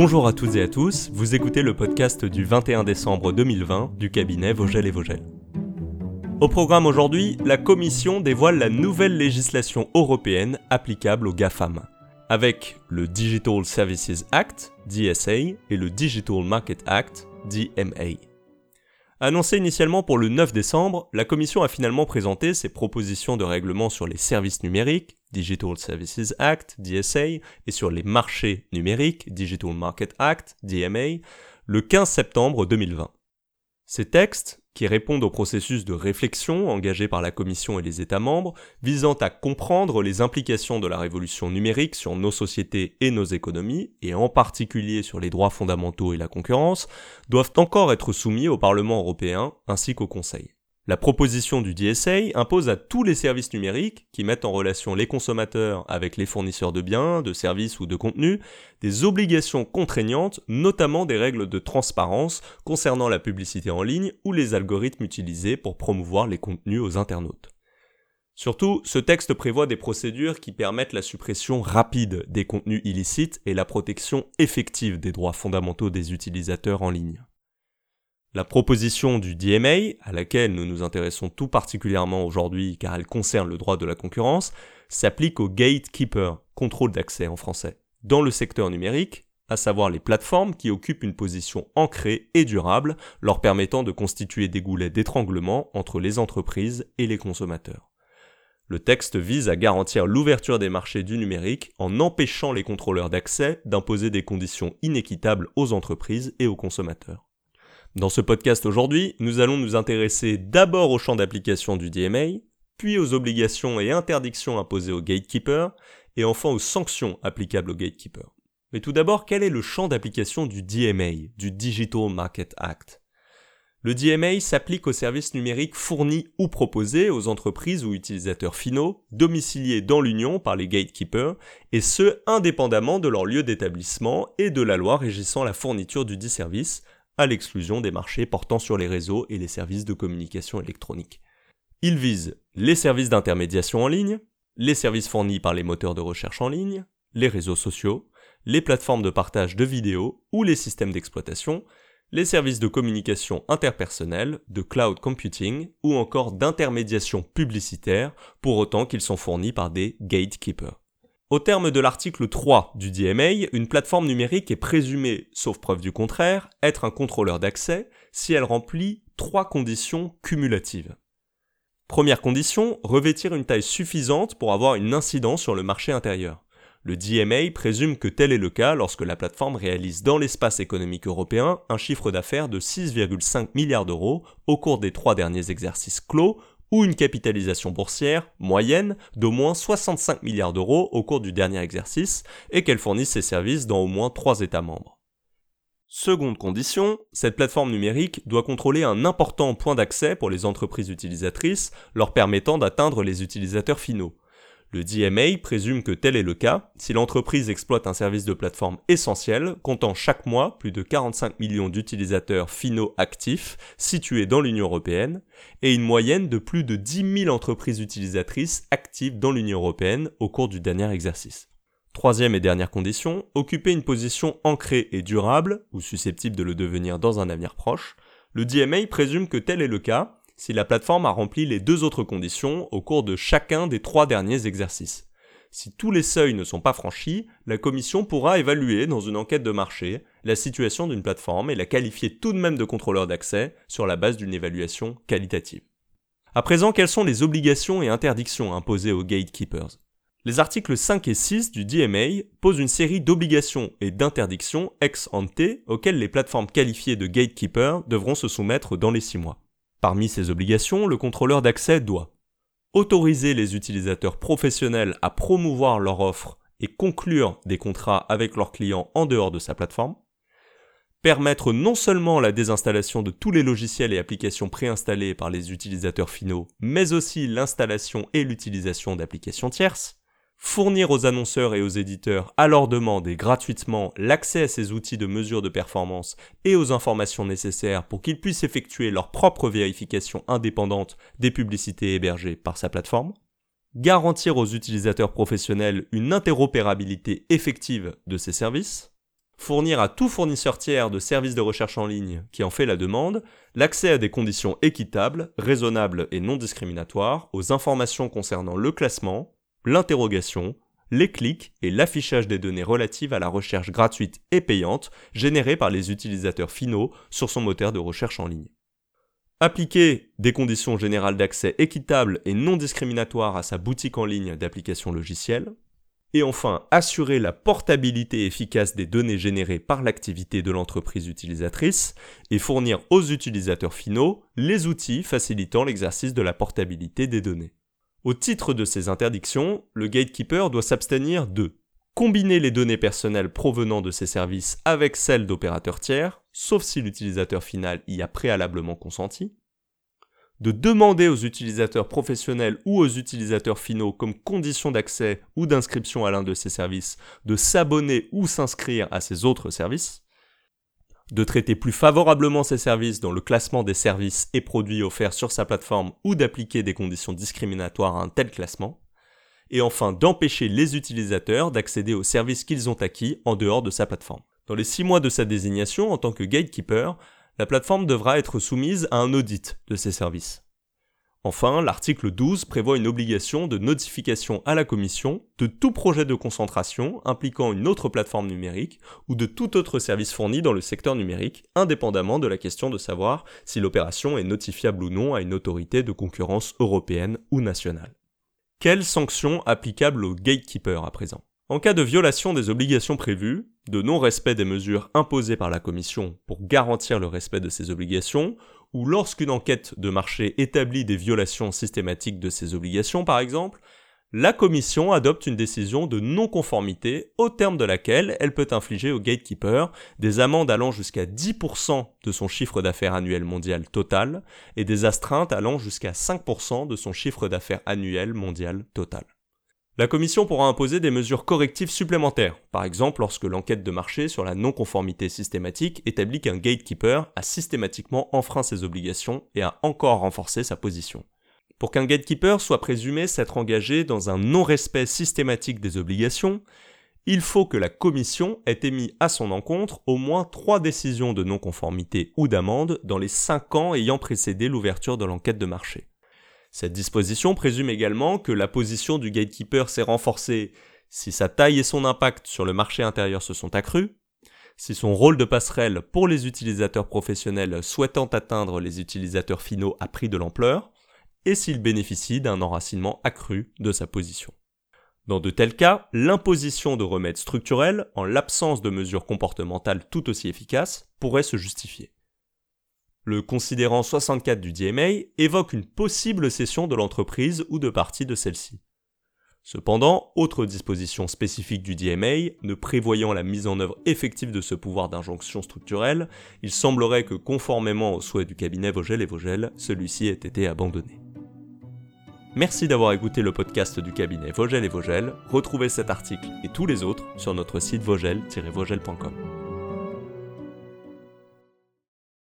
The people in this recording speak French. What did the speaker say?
Bonjour à toutes et à tous, vous écoutez le podcast du 21 décembre 2020 du cabinet Vogel et Vogel. Au programme aujourd'hui, la Commission dévoile la nouvelle législation européenne applicable aux GAFAM, avec le Digital Services Act, DSA, et le Digital Market Act, DMA. Annoncé initialement pour le 9 décembre, la Commission a finalement présenté ses propositions de règlement sur les services numériques, Digital Services Act, DSA, et sur les marchés numériques, Digital Market Act, DMA, le 15 septembre 2020. Ces textes, qui répondent au processus de réflexion engagé par la Commission et les États membres, visant à comprendre les implications de la révolution numérique sur nos sociétés et nos économies, et en particulier sur les droits fondamentaux et la concurrence, doivent encore être soumis au Parlement européen ainsi qu'au Conseil. La proposition du DSA impose à tous les services numériques qui mettent en relation les consommateurs avec les fournisseurs de biens, de services ou de contenus des obligations contraignantes, notamment des règles de transparence concernant la publicité en ligne ou les algorithmes utilisés pour promouvoir les contenus aux internautes. Surtout, ce texte prévoit des procédures qui permettent la suppression rapide des contenus illicites et la protection effective des droits fondamentaux des utilisateurs en ligne. La proposition du DMA, à laquelle nous nous intéressons tout particulièrement aujourd'hui car elle concerne le droit de la concurrence, s'applique aux gatekeepers, contrôle d'accès en français, dans le secteur numérique, à savoir les plateformes qui occupent une position ancrée et durable, leur permettant de constituer des goulets d'étranglement entre les entreprises et les consommateurs. Le texte vise à garantir l'ouverture des marchés du numérique en empêchant les contrôleurs d'accès d'imposer des conditions inéquitables aux entreprises et aux consommateurs. Dans ce podcast aujourd'hui, nous allons nous intéresser d'abord au champ d'application du DMA, puis aux obligations et interdictions imposées aux gatekeepers, et enfin aux sanctions applicables aux gatekeepers. Mais tout d'abord, quel est le champ d'application du DMA, du Digital Market Act? Le DMA s'applique aux services numériques fournis ou proposés aux entreprises ou utilisateurs finaux domiciliés dans l'Union par les gatekeepers, et ce indépendamment de leur lieu d'établissement et de la loi régissant la fourniture du dit service, à l'exclusion des marchés portant sur les réseaux et les services de communication électronique. Il vise les services d'intermédiation en ligne, les services fournis par les moteurs de recherche en ligne, les réseaux sociaux, les plateformes de partage de vidéos ou les systèmes d'exploitation, les services de communication interpersonnelle, de cloud computing ou encore d'intermédiation publicitaire pour autant qu'ils sont fournis par des gatekeepers. Au terme de l'article 3 du DMA, une plateforme numérique est présumée, sauf preuve du contraire, être un contrôleur d'accès si elle remplit trois conditions cumulatives. Première condition, revêtir une taille suffisante pour avoir une incidence sur le marché intérieur. Le DMA présume que tel est le cas lorsque la plateforme réalise dans l'espace économique européen un chiffre d'affaires de 6,5 milliards d'euros au cours des trois derniers exercices clos ou une capitalisation boursière moyenne d'au moins 65 milliards d'euros au cours du dernier exercice et qu'elle fournisse ses services dans au moins trois États membres. Seconde condition, cette plateforme numérique doit contrôler un important point d'accès pour les entreprises utilisatrices leur permettant d'atteindre les utilisateurs finaux. Le DMA présume que tel est le cas si l'entreprise exploite un service de plateforme essentiel comptant chaque mois plus de 45 millions d'utilisateurs finaux actifs situés dans l'Union européenne et une moyenne de plus de 10 000 entreprises utilisatrices actives dans l'Union européenne au cours du dernier exercice. Troisième et dernière condition, occuper une position ancrée et durable, ou susceptible de le devenir dans un avenir proche. Le DMA présume que tel est le cas si la plateforme a rempli les deux autres conditions au cours de chacun des trois derniers exercices. Si tous les seuils ne sont pas franchis, la commission pourra évaluer dans une enquête de marché la situation d'une plateforme et la qualifier tout de même de contrôleur d'accès sur la base d'une évaluation qualitative. À présent, quelles sont les obligations et interdictions imposées aux gatekeepers? Les articles 5 et 6 du DMA posent une série d'obligations et d'interdictions ex ante auxquelles les plateformes qualifiées de gatekeepers devront se soumettre dans les six mois. Parmi ces obligations, le contrôleur d'accès doit autoriser les utilisateurs professionnels à promouvoir leur offre et conclure des contrats avec leurs clients en dehors de sa plateforme, permettre non seulement la désinstallation de tous les logiciels et applications préinstallés par les utilisateurs finaux, mais aussi l'installation et l'utilisation d'applications tierces, fournir aux annonceurs et aux éditeurs à leur demande et gratuitement l'accès à ces outils de mesure de performance et aux informations nécessaires pour qu'ils puissent effectuer leur propre vérification indépendante des publicités hébergées par sa plateforme, garantir aux utilisateurs professionnels une interopérabilité effective de ces services, fournir à tout fournisseur tiers de services de recherche en ligne qui en fait la demande l'accès à des conditions équitables, raisonnables et non discriminatoires aux informations concernant le classement, l'interrogation, les clics et l'affichage des données relatives à la recherche gratuite et payante générée par les utilisateurs finaux sur son moteur de recherche en ligne. Appliquer des conditions générales d'accès équitables et non discriminatoires à sa boutique en ligne d'applications logicielles, et enfin, assurer la portabilité efficace des données générées par l'activité de l'entreprise utilisatrice et fournir aux utilisateurs finaux les outils facilitant l'exercice de la portabilité des données. Au titre de ces interdictions, le gatekeeper doit s'abstenir de combiner les données personnelles provenant de ces services avec celles d'opérateurs tiers, sauf si l'utilisateur final y a préalablement consenti, de demander aux utilisateurs professionnels ou aux utilisateurs finaux comme condition d'accès ou d'inscription à l'un de ces services de s'abonner ou s'inscrire à ces autres services, de traiter plus favorablement ces services dans le classement des services et produits offerts sur sa plateforme ou d'appliquer des conditions discriminatoires à un tel classement, et enfin d'empêcher les utilisateurs d'accéder aux services qu'ils ont acquis en dehors de sa plateforme. Dans les six mois de sa désignation en tant que gatekeeper, la plateforme devra être soumise à un audit de ces services. Enfin, l'article 12 prévoit une obligation de notification à la Commission de tout projet de concentration impliquant une autre plateforme numérique ou de tout autre service fourni dans le secteur numérique, indépendamment de la question de savoir si l'opération est notifiable ou non à une autorité de concurrence européenne ou nationale. Quelles sanctions applicables aux gatekeepers à présent? En cas de violation des obligations prévues, de non-respect des mesures imposées par la Commission pour garantir le respect de ces obligations, ou lorsqu'une enquête de marché établit des violations systématiques de ces obligations par exemple, la Commission adopte une décision de non-conformité au terme de laquelle elle peut infliger au gatekeeper des amendes allant jusqu'à 10% de son chiffre d'affaires annuel mondial total et des astreintes allant jusqu'à 5% de son chiffre d'affaires annuel mondial total. La Commission pourra imposer des mesures correctives supplémentaires, par exemple lorsque l'enquête de marché sur la non-conformité systématique établit qu'un gatekeeper a systématiquement enfreint ses obligations et a encore renforcé sa position. Pour qu'un gatekeeper soit présumé s'être engagé dans un non-respect systématique des obligations, il faut que la Commission ait émis à son encontre au moins trois décisions de non-conformité ou d'amende dans les cinq ans ayant précédé l'ouverture de l'enquête de marché. Cette disposition présume également que la position du gatekeeper s'est renforcée si sa taille et son impact sur le marché intérieur se sont accrus, si son rôle de passerelle pour les utilisateurs professionnels souhaitant atteindre les utilisateurs finaux a pris de l'ampleur, et s'il bénéficie d'un enracinement accru de sa position. Dans de tels cas, l'imposition de remèdes structurels, en l'absence de mesures comportementales tout aussi efficaces, pourrait se justifier. Le considérant 64 du DMA évoque une possible cession de l'entreprise ou de partie de celle-ci. Cependant, autre disposition spécifique du DMA, ne prévoyant la mise en œuvre effective de ce pouvoir d'injonction structurelle, il semblerait que conformément aux souhaits du cabinet Vogel et Vogel, celui-ci ait été abandonné. Merci d'avoir écouté le podcast du cabinet Vogel et Vogel. Retrouvez cet article et tous les autres sur notre site vogel-vogel.com.